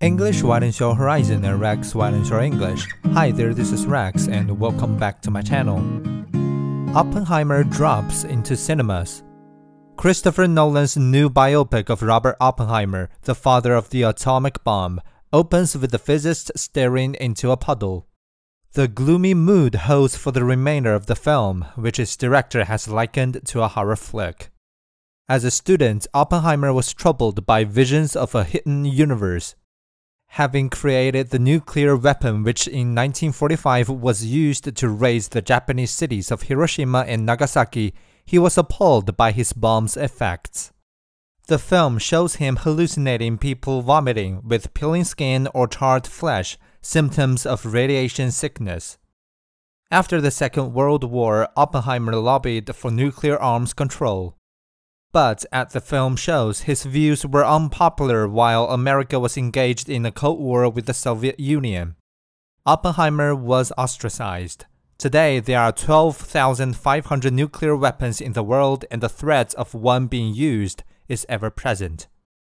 English widens your horizon and Rex widens your English. Hi there, this is Rex and welcome back to my channel. Oppenheimer drops into cinemas. Christopher Nolan's new biopic of Robert Oppenheimer, the father of the atomic bomb, opens with the physicist staring into a puddle. The gloomy mood holds for the remainder of the film, which its director has likened to a horror flick. As a student, Oppenheimer was troubled by visions of a hidden universe. Having created the nuclear weapon which in 1945 was used to raze the Japanese cities of Hiroshima and Nagasaki, he was appalled by his bomb's effects. The film shows him hallucinating people vomiting with peeling skin or charred flesh, symptoms of radiation sickness. After the Second World War, Oppenheimer lobbied for nuclear arms control. But at the film shows, his views were unpopular while America was engaged in a Cold War with the Soviet Union. Oppenheimer was ostracized. Today, there are 12,500 nuclear weapons in the world, and the threat of one being used is ever present.